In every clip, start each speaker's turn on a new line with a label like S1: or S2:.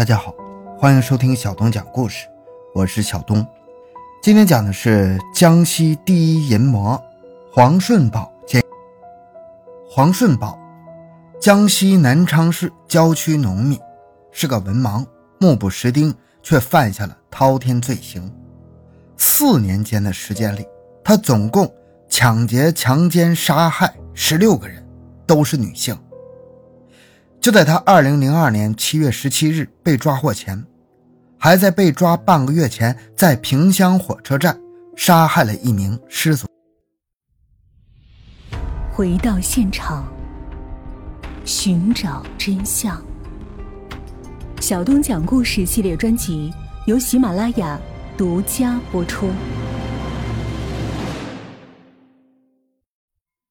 S1: 大家好，欢迎收听小东讲故事，我是小东。今天讲的是江西第一淫魔黄顺宝。黄顺宝，江西南昌市郊区农民，是个文盲，目不识丁，却犯下了滔天罪行。四年间的时间里，他总共抢劫、强奸、杀害十六个人，都是女性。就在他二零零二年七月十七日被抓获前，还在被抓半个月前，在萍乡火车站杀害了一名失足。
S2: 回到现场，寻找真相。小东讲故事系列专辑由喜马拉雅独家播出。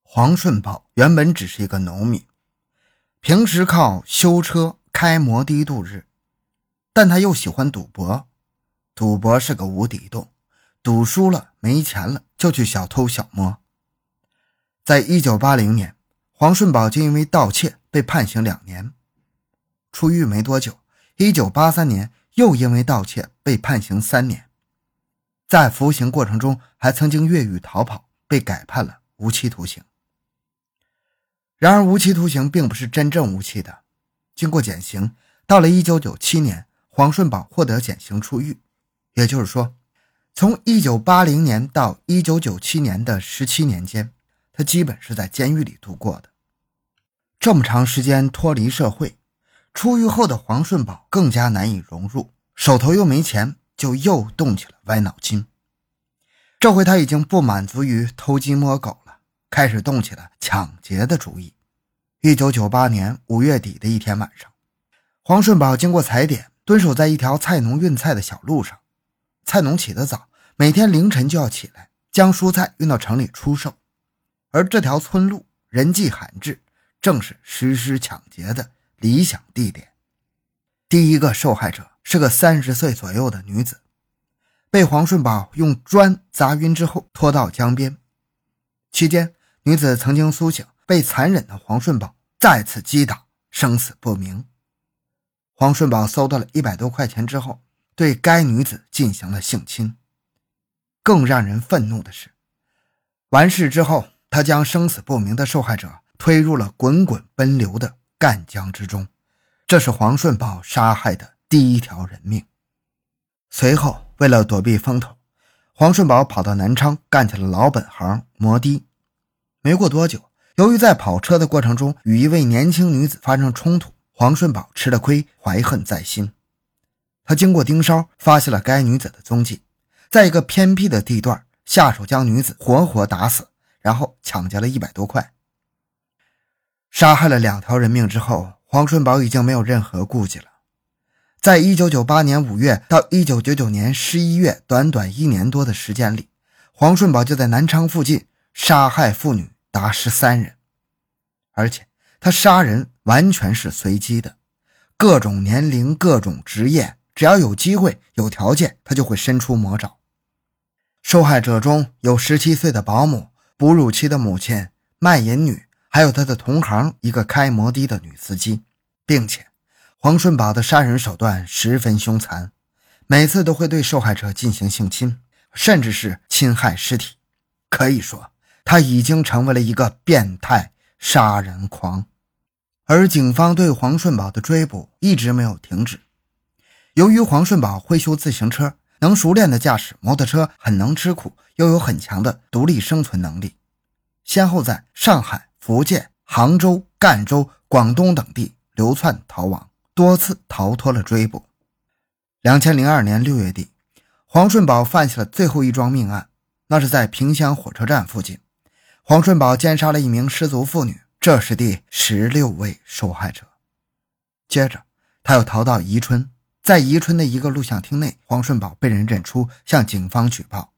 S1: 黄顺宝原本只是一个农民。平时靠修车、开摩的度日，但他又喜欢赌博。赌博是个无底洞，赌输了没钱了就去小偷小摸。在一九八零年，黄顺宝就因为盗窃被判刑两年。出狱没多久，一九八三年又因为盗窃被判刑三年。在服刑过程中，还曾经越狱逃跑，被改判了无期徒刑。然而，无期徒刑并不是真正无期的。经过减刑，到了1997年，黄顺宝获得减刑出狱。也就是说，从1980年到1997年的17年间，他基本是在监狱里度过的。这么长时间脱离社会，出狱后的黄顺宝更加难以融入，手头又没钱，就又动起了歪脑筋。这回他已经不满足于偷鸡摸狗了。开始动起了抢劫的主意。一九九八年五月底的一天晚上，黄顺宝经过踩点，蹲守在一条菜农运菜的小路上。菜农起得早，每天凌晨就要起来将蔬菜运到城里出售。而这条村路人迹罕至，正是实施抢劫的理想地点。第一个受害者是个三十岁左右的女子，被黄顺宝用砖砸晕之后拖到江边，期间。女子曾经苏醒，被残忍的黄顺宝再次击打，生死不明。黄顺宝搜到了一百多块钱之后，对该女子进行了性侵。更让人愤怒的是，完事之后，他将生死不明的受害者推入了滚滚奔流的赣江之中。这是黄顺宝杀害的第一条人命。随后，为了躲避风头，黄顺宝跑到南昌干起了老本行——摩的。没过多久，由于在跑车的过程中与一位年轻女子发生冲突，黄顺宝吃了亏，怀恨在心。他经过盯梢，发现了该女子的踪迹，在一个偏僻的地段下手将女子活活打死，然后抢劫了一百多块。杀害了两条人命之后，黄顺宝已经没有任何顾忌了。在一九九八年五月到一九九九年十一月，短短一年多的时间里，黄顺宝就在南昌附近。杀害妇女达十三人，而且他杀人完全是随机的，各种年龄、各种职业，只要有机会、有条件，他就会伸出魔爪。受害者中有十七岁的保姆、哺乳期的母亲、卖淫女，还有他的同行一个开摩的的女司机，并且黄顺宝的杀人手段十分凶残，每次都会对受害者进行性侵，甚至是侵害尸体，可以说。他已经成为了一个变态杀人狂，而警方对黄顺宝的追捕一直没有停止。由于黄顺宝会修自行车，能熟练的驾驶摩托车，很能吃苦，又有很强的独立生存能力，先后在上海、福建、杭州、赣州、广东等地流窜逃亡，多次逃脱了追捕。两千零二年六月底，黄顺宝犯下了最后一桩命案，那是在萍乡火车站附近。黄顺宝奸杀了一名失足妇女，这是第十六位受害者。接着，他又逃到宜春，在宜春的一个录像厅内，黄顺宝被人认出，向警方举报。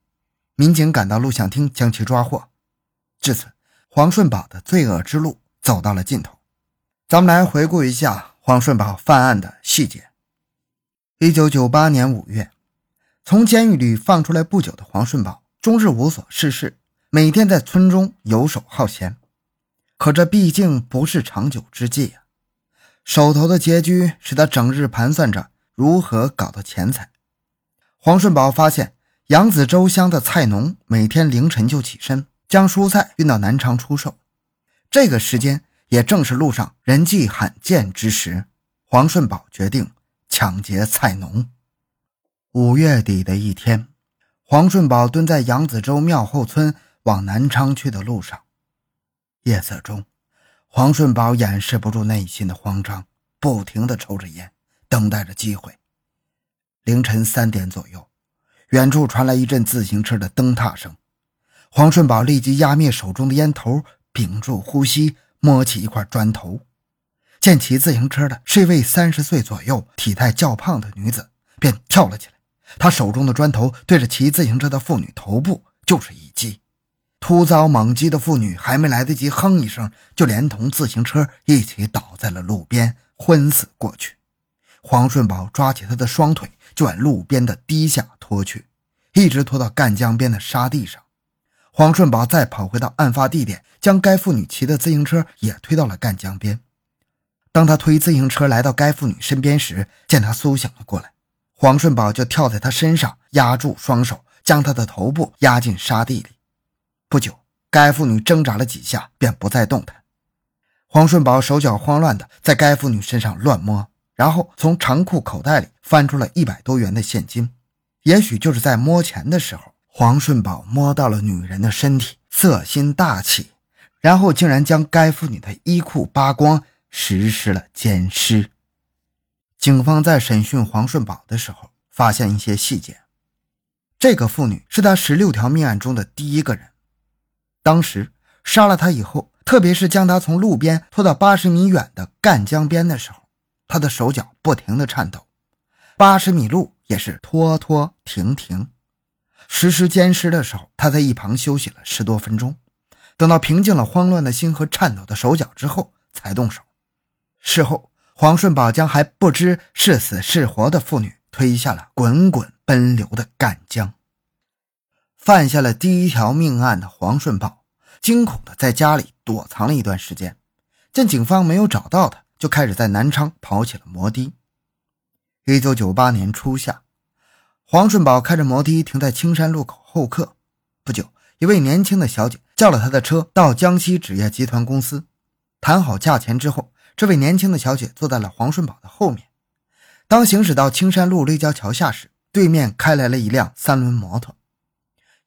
S1: 民警赶到录像厅，将其抓获。至此，黄顺宝的罪恶之路走到了尽头。咱们来回顾一下黄顺宝犯案的细节。一九九八年五月，从监狱里放出来不久的黄顺宝，终日无所事事。每天在村中游手好闲，可这毕竟不是长久之计啊！手头的拮据使他整日盘算着如何搞到钱财。黄顺宝发现扬子洲乡的菜农每天凌晨就起身，将蔬菜运到南昌出售。这个时间也正是路上人迹罕见之时。黄顺宝决定抢劫菜农。五月底的一天，黄顺宝蹲在扬子洲庙后村往南昌去的路上，夜色中，黄顺宝掩饰不住内心的慌张，不停地抽着烟，等待着机会。凌晨三点左右，远处传来一阵自行车的蹬踏声，黄顺宝立即压灭手中的烟头，屏住呼吸，摸起一块砖头。见骑自行车的是一位三十岁左右、体态较胖的女子，便跳了起来。他手中的砖头对着骑自行车的妇女头部就是一击。突遭猛击的妇女还没来得及哼一声，就连同自行车一起倒在了路边，昏死过去。黄顺宝抓起她的双腿就往路边的堤下拖去，一直拖到赣江边的沙地上。黄顺宝再跑回到案发地点，将该妇女骑的自行车也推到了赣江边。当他推自行车来到该妇女身边时，见她苏醒了过来，黄顺宝就跳在她身上，压住双手，将她的头部压进沙地里。不久，该妇女挣扎了几下，便不再动弹。黄顺宝手脚慌乱地在该妇女身上乱摸，然后从长裤口袋里翻出了一百多元的现金。也许就是在摸钱的时候，黄顺宝摸到了女人的身体，色心大起，然后竟然将该妇女的衣裤扒光。实施了奸尸。警方在审讯黄顺宝的时候，发现一些细节。这个妇女是他十六条命案中的第一个人。当时杀了他以后，特别是将他从路边拖到八十米远的赣江边的时候，他的手脚不停地颤抖，八十米路也是拖拖停停。实施奸尸的时候，他在一旁休息了十多分钟，等到平静了慌乱的心和颤抖的手脚之后，才动手。事后，黄顺宝将还不知是死是活的妇女推下了滚滚奔流的赣江。犯下了第一条命案的黄顺宝，惊恐的在家里躲藏了一段时间。见警方没有找到他，就开始在南昌跑起了摩的。一九九八年初夏，黄顺宝开着摩的停在青山路口候客。不久，一位年轻的小姐叫了他的车到江西纸业集团公司，谈好价钱之后。这位年轻的小姐坐在了黄顺宝的后面。当行驶到青山路立交桥下时，对面开来了一辆三轮摩托。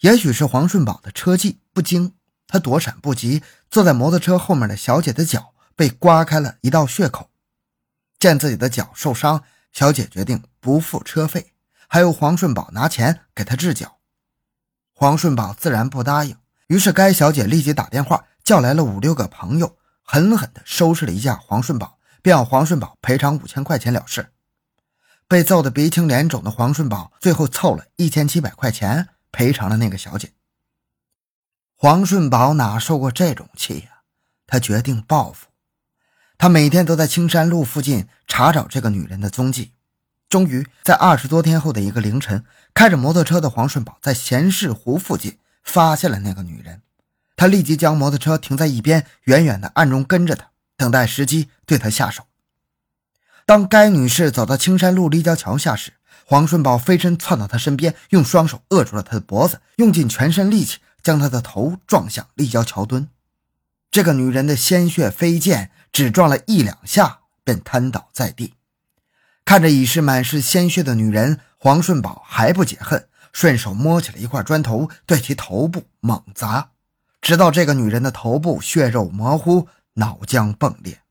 S1: 也许是黄顺宝的车技不精，他躲闪不及，坐在摩托车后面的小姐的脚被刮开了一道血口。见自己的脚受伤，小姐决定不付车费，还由黄顺宝拿钱给她治脚。黄顺宝自然不答应，于是该小姐立即打电话叫来了五六个朋友。狠狠地收拾了一下黄顺宝，便要黄顺宝赔偿五千块钱了事。被揍得鼻青脸肿的黄顺宝，最后凑了一千七百块钱赔偿了那个小姐。黄顺宝哪受过这种气呀？他决定报复。他每天都在青山路附近查找这个女人的踪迹。终于在二十多天后的一个凌晨，开着摩托车的黄顺宝在咸市湖附近发现了那个女人。他立即将摩托车停在一边，远远的暗中跟着她，等待时机对她下手。当该女士走到青山路立交桥下时，黄顺宝飞身窜到她身边，用双手扼住了她的脖子，用尽全身力气将她的头撞向立交桥墩。这个女人的鲜血飞溅，只撞了一两下便瘫倒在地。看着已是满是鲜血的女人，黄顺宝还不解恨，顺手摸起了一块砖头，对其头部猛砸。直到这个女人的头部血肉模糊，脑浆迸裂，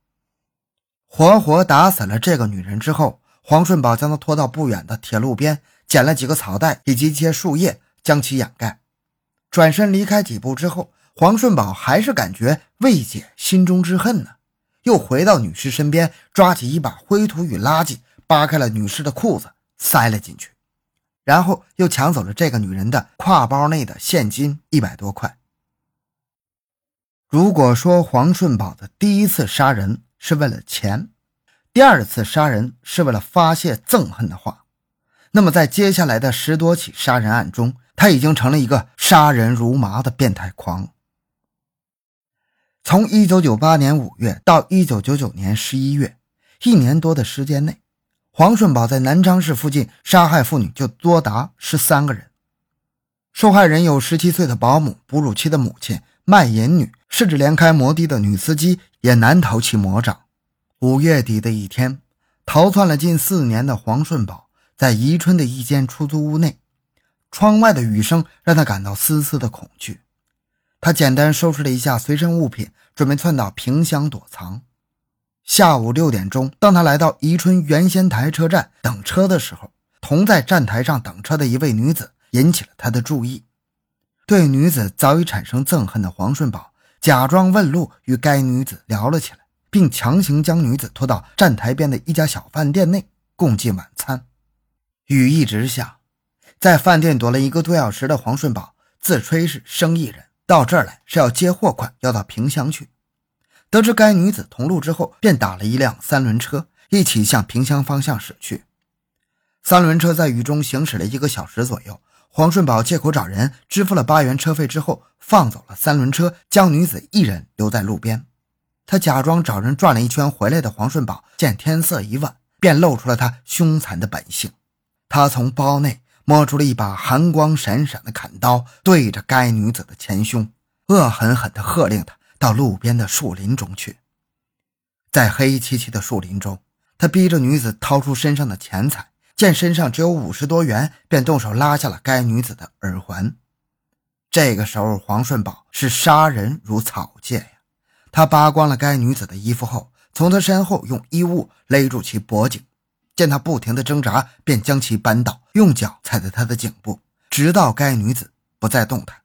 S1: 活活打死了这个女人之后，黄顺宝将他拖到不远的铁路边，捡了几个草袋以及一些树叶，将其掩盖。转身离开几步之后，黄顺宝还是感觉未解心中之恨呢，又回到女尸身边，抓起一把灰土与垃圾，扒开了女尸的裤子，塞了进去，然后又抢走了这个女人的挎包内的现金一百多块。如果说黄顺宝的第一次杀人是为了钱，第二次杀人是为了发泄憎恨的话，那么在接下来的十多起杀人案中，他已经成了一个杀人如麻的变态狂。从1998年5月到1999年11月，一年多的时间内，黄顺宝在南昌市附近杀害妇女就多达十三个人。受害人有十七岁的保姆、哺乳期的母亲、卖淫女，甚至连开摩的的女司机也难逃其魔掌。五月底的一天，逃窜了近四年的黄顺宝在宜春的一间出租屋内，窗外的雨声让他感到丝丝的恐惧。他简单收拾了一下随身物品，准备窜到萍乡躲藏。下午六点钟，当他来到宜春原仙台车站等车的时候，同在站台上等车的一位女子引起了他的注意。对女子早已产生憎恨的黄顺宝，假装问路与该女子聊了起来，并强行将女子拖到站台边的一家小饭店内共进晚餐。雨一直下，在饭店躲了一个多小时的黄顺宝自吹是生意人。到这儿来是要接货款，要到萍乡去。得知该女子同路之后，便打了一辆三轮车，一起向萍乡方向驶去。三轮车在雨中行驶了一个小时左右。黄顺宝借口找人支付了八元车费之后，放走了三轮车，将女子一人留在路边。他假装找人转了一圈回来的黄顺宝，见天色已晚，便露出了他凶残的本性。他从包内。摸出了一把寒光闪闪的砍刀，对着该女子的前胸，恶狠狠地喝令她到路边的树林中去。在黑漆漆的树林中，他逼着女子掏出身上的钱财，见身上只有五十多元，便动手拉下了该女子的耳环。这个时候，黄顺宝是杀人如草芥！他扒光了该女子的衣服后，从她身后用衣物勒住其脖颈。见她不停的挣扎，便将其扳倒，用脚踩在她的颈部，直到该女子不再动弹。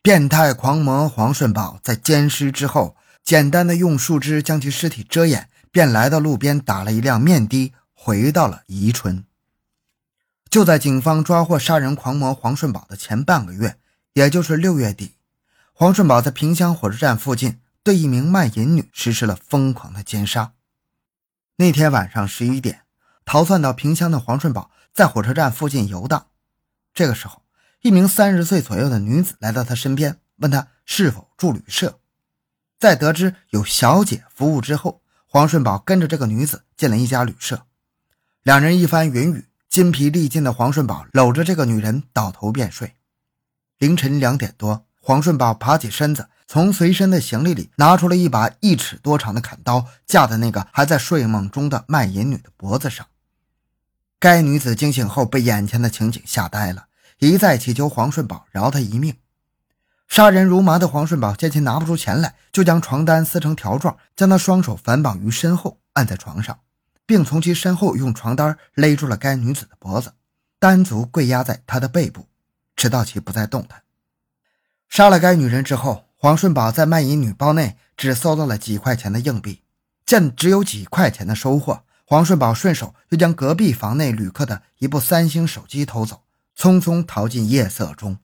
S1: 变态狂魔黄顺宝在奸尸之后，简单的用树枝将其尸体遮掩，便来到路边打了一辆面的，回到了宜春。就在警方抓获杀人狂魔黄顺宝的前半个月，也就是六月底，黄顺宝在萍乡火车站附近对一名卖淫女实施了疯狂的奸杀。那天晚上十一点。逃窜到萍乡的黄顺宝在火车站附近游荡，这个时候，一名三十岁左右的女子来到他身边，问他是否住旅社。在得知有小姐服务之后，黄顺宝跟着这个女子进了一家旅社。两人一番云雨，筋疲力尽的黄顺宝搂着这个女人倒头便睡。凌晨两点多，黄顺宝爬起身子，从随身的行李里拿出了一把一尺多长的砍刀，架在那个还在睡梦中的卖淫女的脖子上。该女子惊醒后，被眼前的情景吓呆了，一再祈求黄顺宝饶她一命。杀人如麻的黄顺宝见其拿不出钱来，就将床单撕成条状，将他双手反绑于身后，按在床上，并从其身后用床单勒住了该女子的脖子，单足跪压在她的背部，直到其不再动弹。杀了该女人之后，黄顺宝在卖淫女包内只搜到了几块钱的硬币，见只有几块钱的收获。黄顺宝顺手又将隔壁房内旅客的一部三星手机偷走，匆匆逃进夜色中。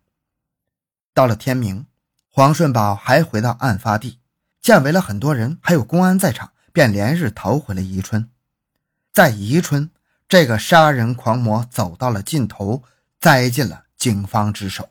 S1: 到了天明，黄顺宝还回到案发地，见围了很多人，还有公安在场，便连日逃回了宜春。在宜春，这个杀人狂魔走到了尽头，栽进了警方之手。